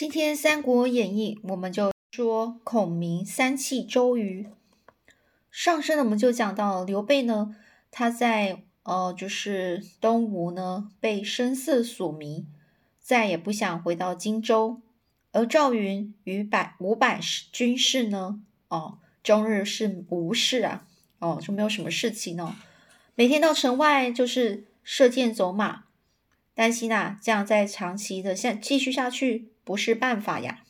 今天《三国演义》我们就说孔明三气周瑜。上身呢，我们就讲到刘备呢，他在呃，就是东吴呢被声色所迷，再也不想回到荆州。而赵云与百五百军士呢，哦，终日是无事啊，哦，就没有什么事情哦，每天到城外就是射箭走马，担心啊，这样再长期的下继续下去不是办法呀。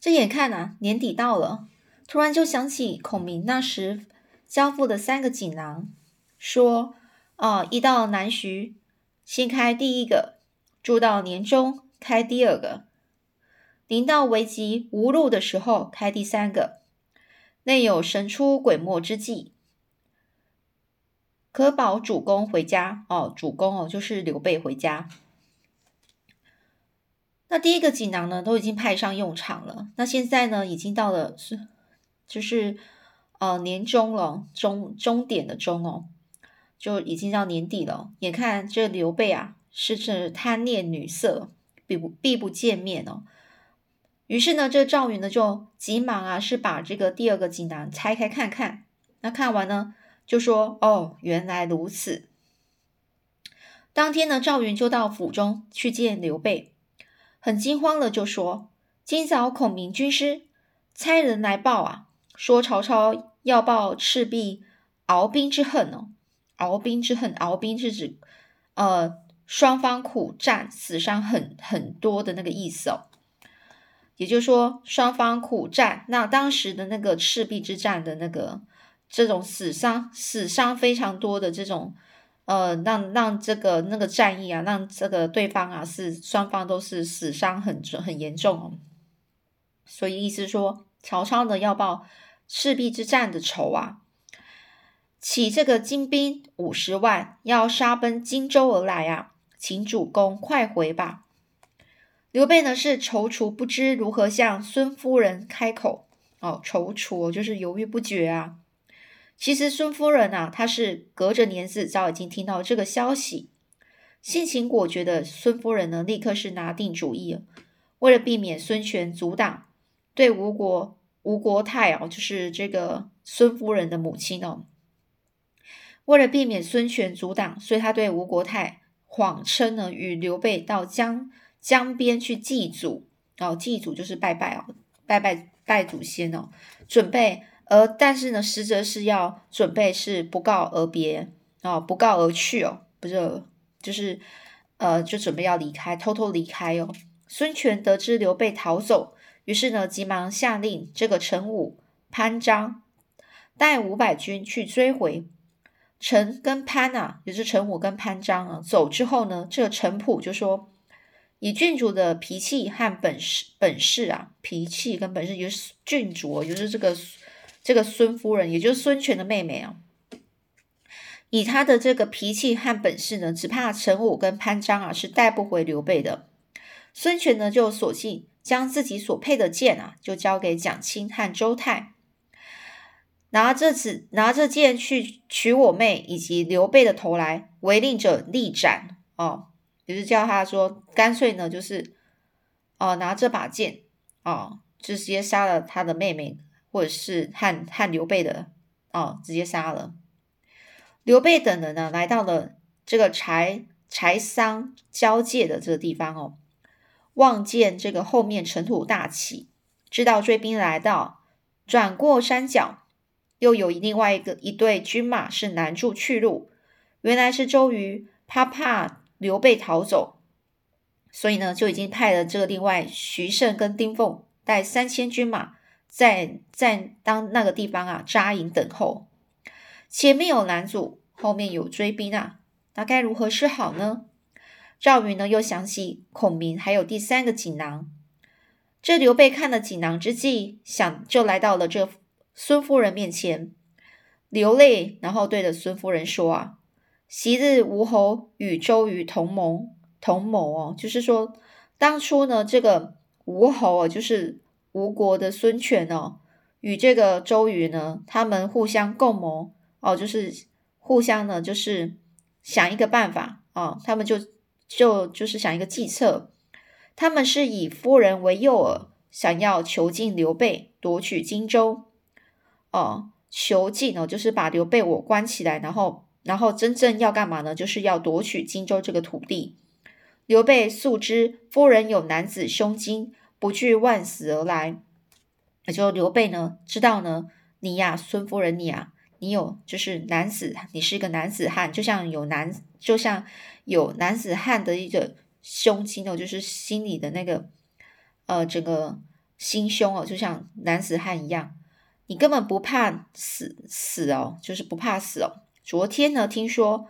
这眼看啊，年底到了。突然就想起孔明那时交付的三个锦囊，说：“啊，一到南徐，先开第一个；住到年中，开第二个；临到危急无路的时候，开第三个。内有神出鬼没之计，可保主公回家。哦，主公哦，就是刘备回家。那第一个锦囊呢，都已经派上用场了。那现在呢，已经到了是。”就是呃年终了，终终点的终哦，就已经到年底了。眼看这刘备啊，是这贪恋女色，必不必不见面哦。于是呢，这赵云呢就急忙啊，是把这个第二个锦囊拆开看看。那看完呢，就说：“哦，原来如此。”当天呢，赵云就到府中去见刘备，很惊慌的就说：“今早孔明军师差人来报啊。”说曹操要报赤壁鏖兵之恨哦，鏖兵之恨，鏖兵是指呃双方苦战，死伤很很多的那个意思哦。也就是说，双方苦战，那当时的那个赤壁之战的那个这种死伤死伤非常多的这种呃，让让这个那个战役啊，让这个对方啊是双方都是死伤很很严重哦。所以意思说。曹操呢要报赤壁之战的仇啊，起这个精兵五十万，要杀奔荆州而来啊，请主公快回吧。刘备呢是踌躇不知如何向孙夫人开口哦，踌躇就是犹豫不决啊。其实孙夫人啊，她是隔着年子早已经听到这个消息，性情果决的孙夫人呢，立刻是拿定主意了，为了避免孙权阻挡。对吴国吴国太哦，就是这个孙夫人的母亲哦，为了避免孙权阻挡，所以他对吴国太谎称呢，与刘备到江江边去祭祖。哦，祭祖就是拜拜哦，拜拜拜祖先哦，准备而但是呢，实则是要准备是不告而别哦，不告而去哦，不是就是呃，就准备要离开，偷偷离开哦。孙权得知刘备逃走。于是呢，急忙下令这个陈武、潘璋带五百军去追回陈跟潘啊，也是陈武跟潘璋啊。走之后呢，这个陈普就说：“以郡主的脾气和本事本事啊，脾气跟本事，就是郡主，就是这个这个孙夫人，也就是孙权的妹妹啊。以他的这个脾气和本事呢，只怕陈武跟潘璋啊是带不回刘备的。孙权呢，就索性。”将自己所配的剑啊，就交给蒋钦和周泰，拿着子拿着剑去取我妹以及刘备的头来，违令者立斩。哦，就是叫他说，干脆呢，就是哦，拿这把剑哦，就直接杀了他的妹妹，或者是和和刘备的哦，直接杀了。刘备等人呢，来到了这个柴柴桑交界的这个地方哦。望见这个后面尘土大起，知道追兵来到，转过山脚，又有另外一个一队军马是拦住去路。原来是周瑜他怕刘备逃走，所以呢就已经派了这个另外徐盛跟丁奉带三千军马在在当那个地方啊扎营等候。前面有拦阻，后面有追兵啊，那该如何是好呢？赵云呢，又想起孔明还有第三个锦囊。这刘备看了锦囊之际，想就来到了这孙夫人面前，流泪，然后对着孙夫人说：“啊，昔日吴侯与周瑜同盟，同谋哦，就是说当初呢，这个吴侯哦，就是吴国的孙权哦，与这个周瑜呢，他们互相共谋哦，就是互相呢，就是想一个办法啊，他们就。”就就是想一个计策，他们是以夫人为诱饵，想要囚禁刘备，夺取荆州。哦，囚禁哦，就是把刘备我关起来，然后，然后真正要干嘛呢？就是要夺取荆州这个土地。刘备素知夫人有男子胸襟，不惧万死而来。也就刘备呢，知道呢，你呀，孙夫人，你啊，你有就是男子，你是一个男子汉，就像有男，就像有男子汉的一个胸襟哦，就是心里的那个呃，整个心胸哦，就像男子汉一样。你根本不怕死死哦，就是不怕死哦。昨天呢，听说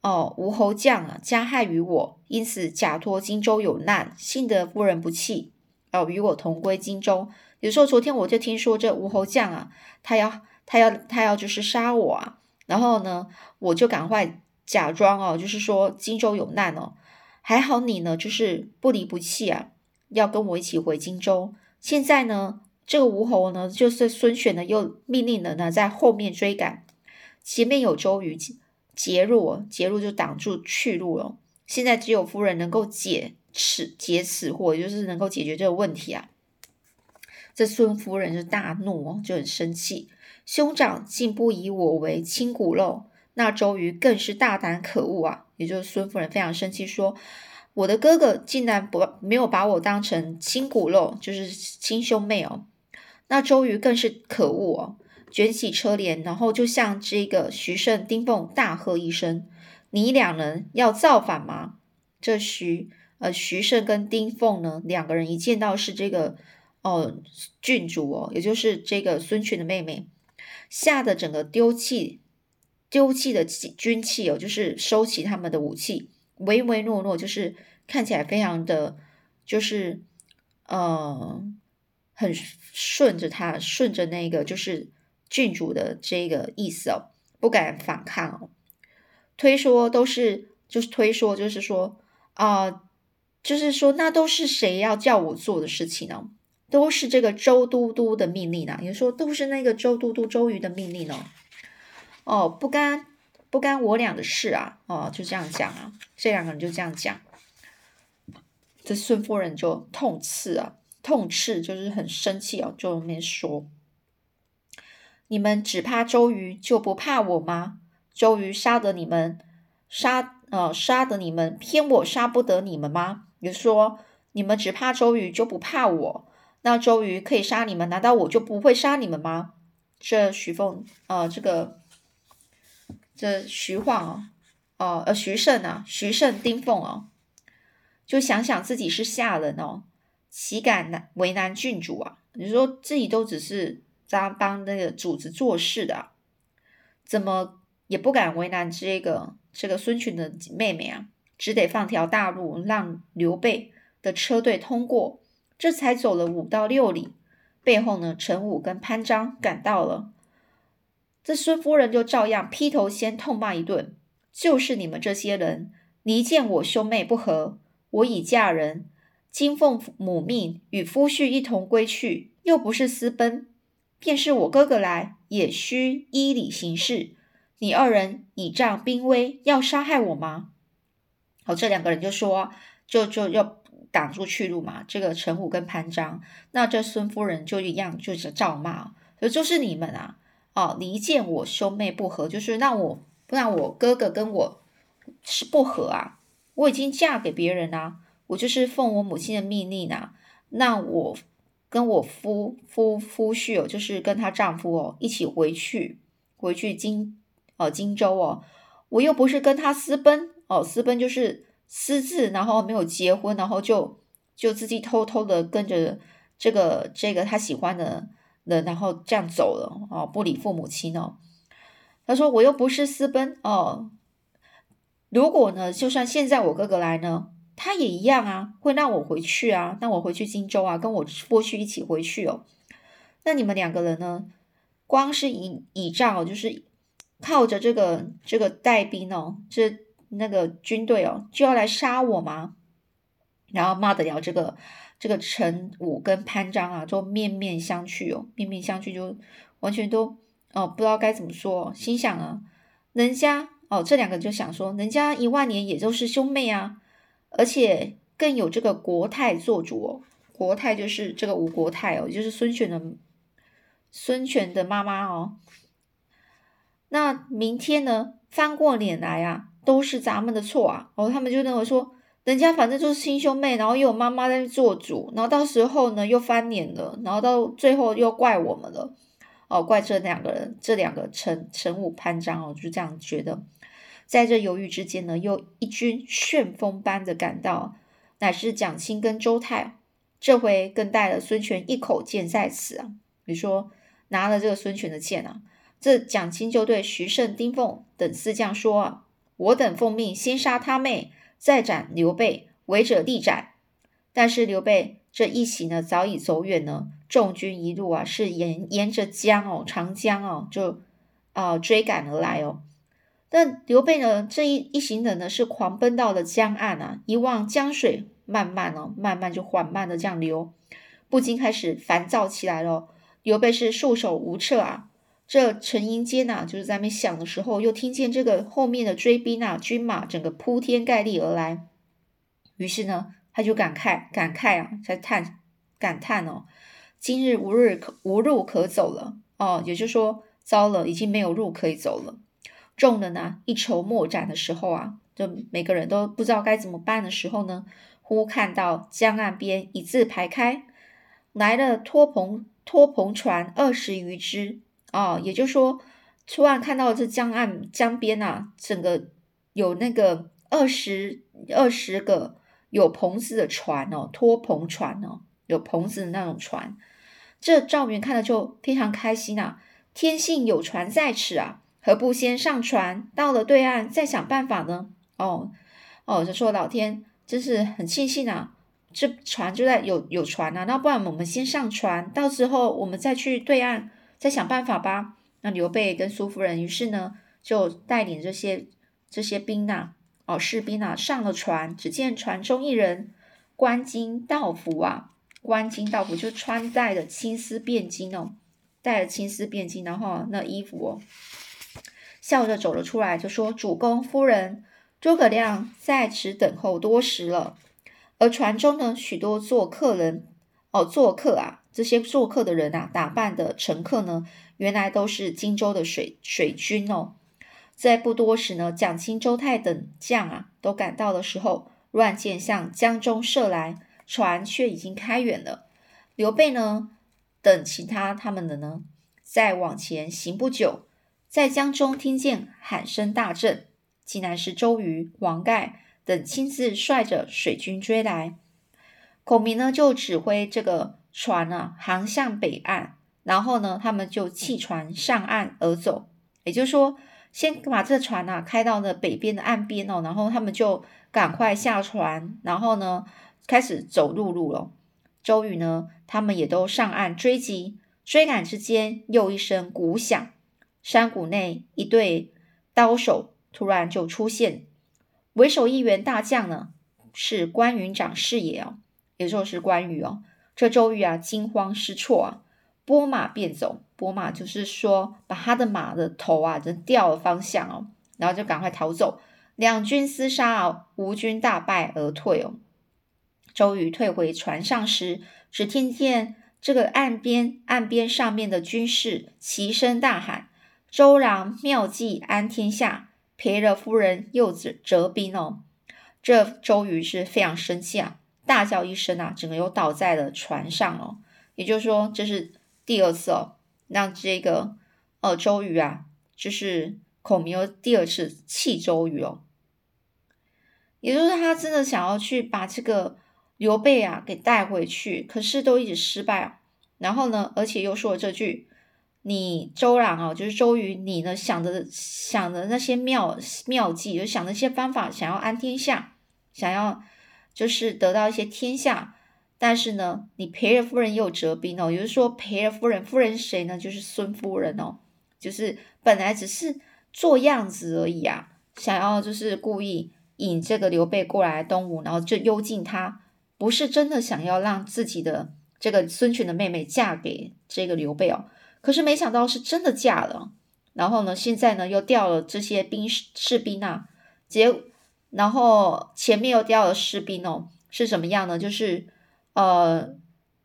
哦，吴侯将啊加害于我，因此假托荆州有难，幸得夫人不弃哦，与我同归荆州。有时候昨天我就听说这吴侯将啊，他要他要他要就是杀我啊，然后呢，我就赶快假装哦，就是说荆州有难哦，还好你呢，就是不离不弃啊，要跟我一起回荆州。现在呢？这个吴侯呢，就是孙权呢，又命令了呢，在后面追赶，前面有周瑜截入，截入就挡住去路了。现在只有夫人能够解此解此祸，就是能够解决这个问题啊。这孙夫人就大怒哦，就很生气，兄长竟不以我为亲骨肉，那周瑜更是大胆可恶啊！也就是孙夫人非常生气，说我的哥哥竟然不没有把我当成亲骨肉，就是亲兄妹哦。那周瑜更是可恶哦，卷起车帘，然后就向这个徐盛、丁奉大喝一声：“你两人要造反吗？”这徐呃徐盛跟丁奉呢，两个人一见到是这个哦郡主哦，也就是这个孙权的妹妹，吓得整个丢弃丢弃的军器哦，就是收起他们的武器，唯唯诺诺，就是看起来非常的，就是呃。很顺着他，顺着那个就是郡主的这个意思哦，不敢反抗哦。推说都是，就是推说，就是说啊，就是说那都是谁要叫我做的事情呢？都是这个周都督的命令呢。也说都是那个周都督周瑜的命令哦。哦，不干不干我俩的事啊！哦，就这样讲啊，这两个人就这样讲。这孙夫人就痛斥啊。痛斥就是很生气哦，就那说：“你们只怕周瑜，就不怕我吗？周瑜杀得你们，杀呃杀得你们，偏我杀不得你们吗？你说你们只怕周瑜，就不怕我？那周瑜可以杀你们，难道我就不会杀你们吗？”这徐凤呃，这个这徐晃哦，哦呃徐盛啊，徐盛丁奉哦，就想想自己是下人哦。岂敢难为难郡主啊？你说自己都只是在帮那个主子做事的，怎么也不敢为难这个这个孙权的妹妹啊？只得放条大路让刘备的车队通过，这才走了五到六里，背后呢，陈武跟潘璋赶到了，这孙夫人就照样劈头先痛骂一顿，就是你们这些人，离间我兄妹不和，我已嫁人。今奉母命与夫婿一同归去，又不是私奔，便是我哥哥来，也需依礼行事。你二人倚仗兵威，要杀害我吗？好，这两个人就说，就就要挡住去路嘛。这个陈武跟潘璋，那这孙夫人就一样，就是照骂，就就是你们啊，哦，离间我兄妹不和，就是让我让我哥哥跟我是不和啊。我已经嫁给别人啊。我就是奉我母亲的命令啊，那我跟我夫夫夫婿哦，就是跟她丈夫哦一起回去，回去荆哦荆州哦，我又不是跟他私奔哦，私奔就是私自，然后没有结婚，然后就就自己偷偷的跟着这个这个他喜欢的人，然后这样走了哦，不理父母亲哦。他说我又不是私奔哦，如果呢，就算现在我哥哥来呢。他也一样啊，会让我回去啊，让我回去荆州啊，跟我过去一起回去哦。那你们两个人呢？光是倚倚仗哦，就是靠着这个这个带兵哦，这那个军队哦，就要来杀我吗？然后骂得了这个这个陈武跟潘璋啊，就面面相觑哦，面面相觑就完全都哦不知道该怎么说，心想啊，人家哦这两个就想说，人家一万年也都是兄妹啊。而且更有这个国泰做主哦。国泰就是这个吴国泰哦，就是孙权的孙权的妈妈哦。那明天呢，翻过脸来啊，都是咱们的错啊。哦，他们就认为说，人家反正就是亲兄妹，然后又有妈妈在做主，然后到时候呢又翻脸了，然后到最后又怪我们了。哦，怪这两个人，这两个陈陈武潘璋哦，就这样觉得。在这犹豫之间呢，又一军旋风般的赶到，乃是蒋钦跟周泰。这回更带了孙权一口剑在此啊！比如说拿了这个孙权的剑啊，这蒋钦就对徐盛、丁奉等四将说啊：“我等奉命先杀他妹，再斩刘备，违者立斩。”但是刘备这一行呢，早已走远了。众军一路啊，是沿沿着江哦，长江哦，就啊追赶而来哦。但刘备呢，这一一行人呢，是狂奔到了江岸啊，一望江水。慢慢哦，慢慢就缓慢的这样流，不禁开始烦躁起来了。刘备是束手无策啊。这陈营间呐，就是在那边想的时候，又听见这个后面的追兵啊，军马整个铺天盖地而来。于是呢，他就感慨感慨啊，在叹感叹哦，今日无日可无路可走了哦，也就是说，糟了，已经没有路可以走了。众人呢，一筹莫展的时候啊，就每个人都不知道该怎么办的时候呢。忽看到江岸边一字排开，来了拖棚拖棚船二十余只哦，也就是说，突然看到这江岸江边啊，整个有那个二十二十个有棚子的船哦，拖棚船哦，有棚子的那种船。这赵云看了就非常开心啊，天幸有船在此啊，何不先上船，到了对岸再想办法呢？哦哦，就说老天。真是很庆幸啊！这船就在有有船啊，那不然我们先上船，到时候我们再去对岸再想办法吧。那刘备跟苏夫人于是呢，就带领这些这些兵呐，哦士兵啊上了船。只见船中一人官巾道服啊，官巾道服就穿戴的青丝便巾哦，戴了青丝便巾，然后那衣服哦，笑着走了出来，就说：“主公夫人。”诸葛亮在此等候多时了，而船中呢，许多做客人哦，做客啊，这些做客的人啊，打扮的乘客呢，原来都是荆州的水水军哦。在不多时呢，蒋钦、周泰等将啊，都赶到的时候，乱箭向江中射来，船却已经开远了。刘备呢，等其他他们的呢，再往前行不久，在江中听见喊声大震。竟然是周瑜、黄盖等亲自率着水军追来，孔明呢就指挥这个船呢航向北岸，然后呢他们就弃船上岸而走，也就是说，先把这船呢开到了北边的岸边哦，然后他们就赶快下船，然后呢开始走陆路了。周瑜呢他们也都上岸追击，追赶之间又一声鼓响，山谷内一对刀手。突然就出现，为首一员大将呢，是关云长是也哦，也就是关羽哦。这周瑜啊，惊慌失措啊，拨马便走。拨马就是说，把他的马的头啊，就掉了方向哦，然后就赶快逃走。两军厮杀啊，吴军大败而退哦。周瑜退回船上时，只听见这个岸边岸边上面的军士齐声大喊：“周郎妙计安天下。”赔了夫人又折折兵哦，这周瑜是非常生气啊，大叫一声啊，整个又倒在了船上哦。也就是说，这是第二次哦，让这个呃周瑜啊，就是孔明又第二次气周瑜哦。也就是他真的想要去把这个刘备啊给带回去，可是都一直失败啊。然后呢，而且又说了这句。你周郎啊，就是周瑜，你呢想的想的那些妙妙计，就想那些方法，想要安天下，想要就是得到一些天下，但是呢，你赔了夫人又折兵哦，也就是说赔了夫人，夫人谁呢？就是孙夫人哦，就是本来只是做样子而已啊，想要就是故意引这个刘备过来东吴，然后就幽禁他，不是真的想要让自己的这个孙权的妹妹嫁给这个刘备哦。可是没想到是真的嫁了，然后呢，现在呢又调了这些兵士士兵啊，结然后前面又掉了士兵哦，是怎么样呢？就是呃，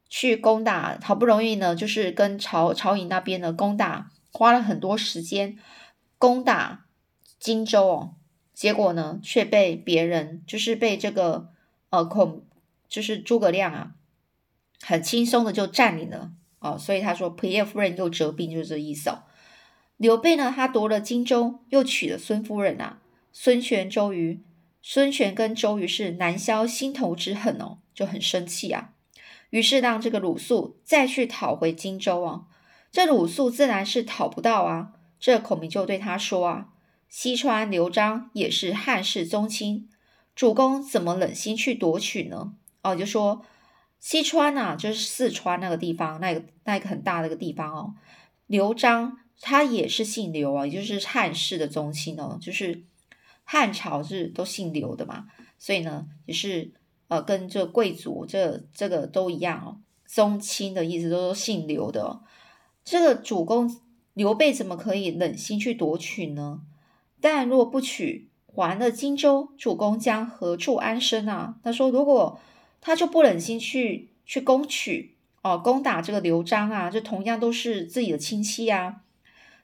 去攻打，好不容易呢，就是跟曹曹营那边呢攻打，花了很多时间攻打荆州哦，结果呢却被别人，就是被这个呃孔，就是诸葛亮啊，很轻松的就占领了哦，所以他说裴叶夫人又折兵，就是这意思哦。刘备呢，他夺了荆州，又娶了孙夫人啊，孙权、周瑜。孙权跟周瑜是难消心头之恨哦，就很生气啊。于是让这个鲁肃再去讨回荆州啊。这鲁肃自然是讨不到啊。这孔明就对他说啊：“西川刘璋也是汉室宗亲，主公怎么忍心去夺取呢？”哦，就说西川呐，就是四川那个地方，那个那个很大的一个地方哦。刘璋他也是姓刘啊，也就是汉室的宗亲哦，就是。汉朝是都姓刘的嘛，所以呢，也是呃，跟这贵族这这个都一样哦，宗亲的意思都是姓刘的。这个主公刘备怎么可以忍心去夺取呢？但若不取，还了荆州，主公将何处安身啊？他说，如果他就不忍心去去攻取哦，攻打这个刘璋啊，就同样都是自己的亲戚啊。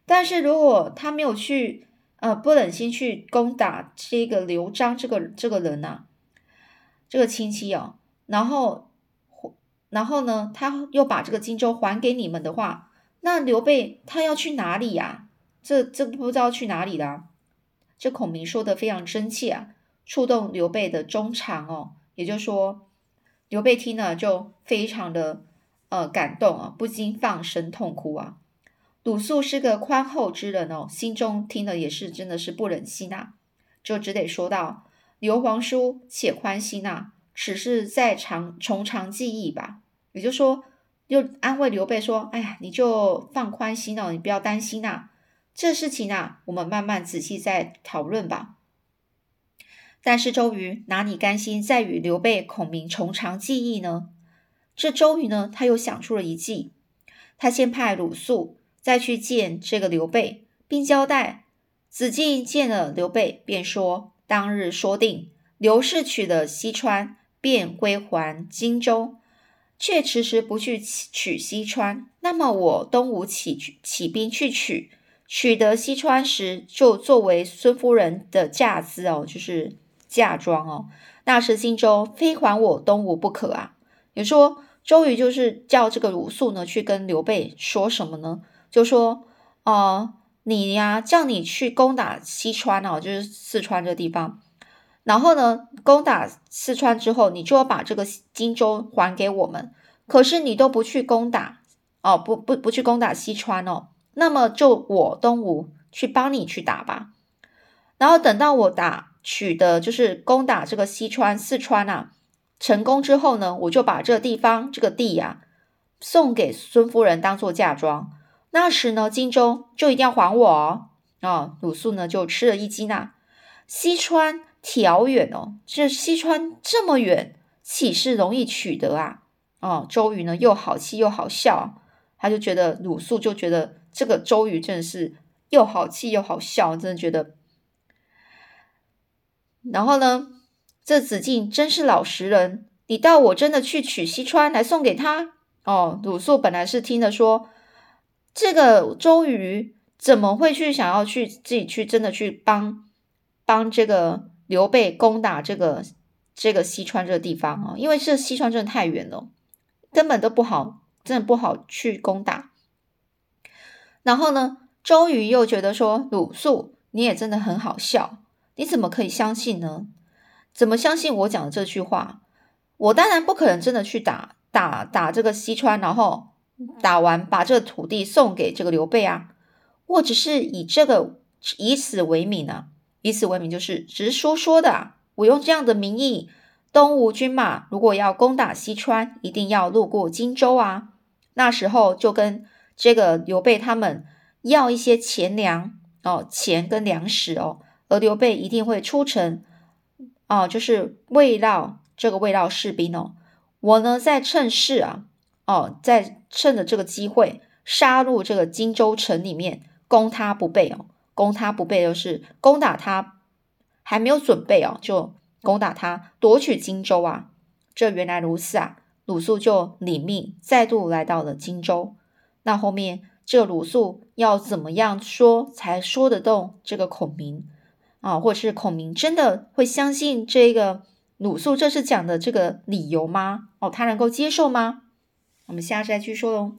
但是如果他没有去。呃，不忍心去攻打这个刘璋这个这个人呐，这个亲戚哦，然后，然后呢，他又把这个荆州还给你们的话，那刘备他要去哪里呀？这这不知道去哪里了。这孔明说的非常真切啊，触动刘备的衷肠哦。也就是说，刘备听了就非常的呃感动啊，不禁放声痛哭啊。鲁肃是个宽厚之人哦，心中听了也是真的是不忍心呐，就只得说道：“刘皇叔且宽心呐，此事再长从长计议吧。”也就说，又安慰刘备说：“哎呀，你就放宽心哦，你不要担心呐，这事情啊，我们慢慢仔细再讨论吧。”但是周瑜哪里甘心再与刘备、孔明从长计议呢？这周瑜呢，他又想出了一计，他先派鲁肃。再去见这个刘备，并交代子敬见了刘备，便说当日说定，刘氏取了西川，便归还荆州，却迟迟不去取西川。那么我东吴起起兵去取，取得西川时，就作为孙夫人的嫁资哦，就是嫁妆哦。那时荆州非还我东吴不可啊！也说周瑜就是叫这个鲁肃呢，去跟刘备说什么呢？就说哦，你呀，叫你去攻打西川哦，就是四川这地方。然后呢，攻打四川之后，你就要把这个荆州还给我们。可是你都不去攻打哦，不不不去攻打西川哦，那么就我东吴去帮你去打吧。然后等到我打取的，就是攻打这个西川四川啊，成功之后呢，我就把这地方这个地呀送给孙夫人当做嫁妆。那时呢，荆州就一定要还我哦。啊，鲁肃呢就吃了一惊呐。西川调远哦，这西川这么远，岂是容易取得啊？哦，周瑜呢又好气又好笑，他就觉得鲁肃就觉得这个周瑜真的是又好气又好笑，真的觉得。然后呢，这子敬真是老实人，你道我真的去取西川来送给他？哦，鲁肃本来是听着说。这个周瑜怎么会去想要去自己去真的去帮帮这个刘备攻打这个这个西川这个地方啊？因为这西川真的太远了，根本都不好，真的不好去攻打。然后呢，周瑜又觉得说鲁肃你也真的很好笑，你怎么可以相信呢？怎么相信我讲的这句话？我当然不可能真的去打打打这个西川，然后。打完，把这个土地送给这个刘备啊！我只是以这个以此为名呢，以此为名就是直说说的啊。我用这样的名义，东吴军马如果要攻打西川，一定要路过荆州啊。那时候就跟这个刘备他们要一些钱粮哦，钱跟粮食哦，而刘备一定会出城哦，就是慰劳这个慰劳士兵哦。我呢，在趁势啊。哦，在趁着这个机会杀入这个荆州城里面，攻他不备哦，攻他不备就是攻打他还没有准备哦，就攻打他夺取荆州啊！这原来如此啊！鲁肃就领命再度来到了荆州。那后面这鲁肃要怎么样说才说得动这个孔明啊？或者是孔明真的会相信这个鲁肃这次讲的这个理由吗？哦，他能够接受吗？我们下次再继续说喽。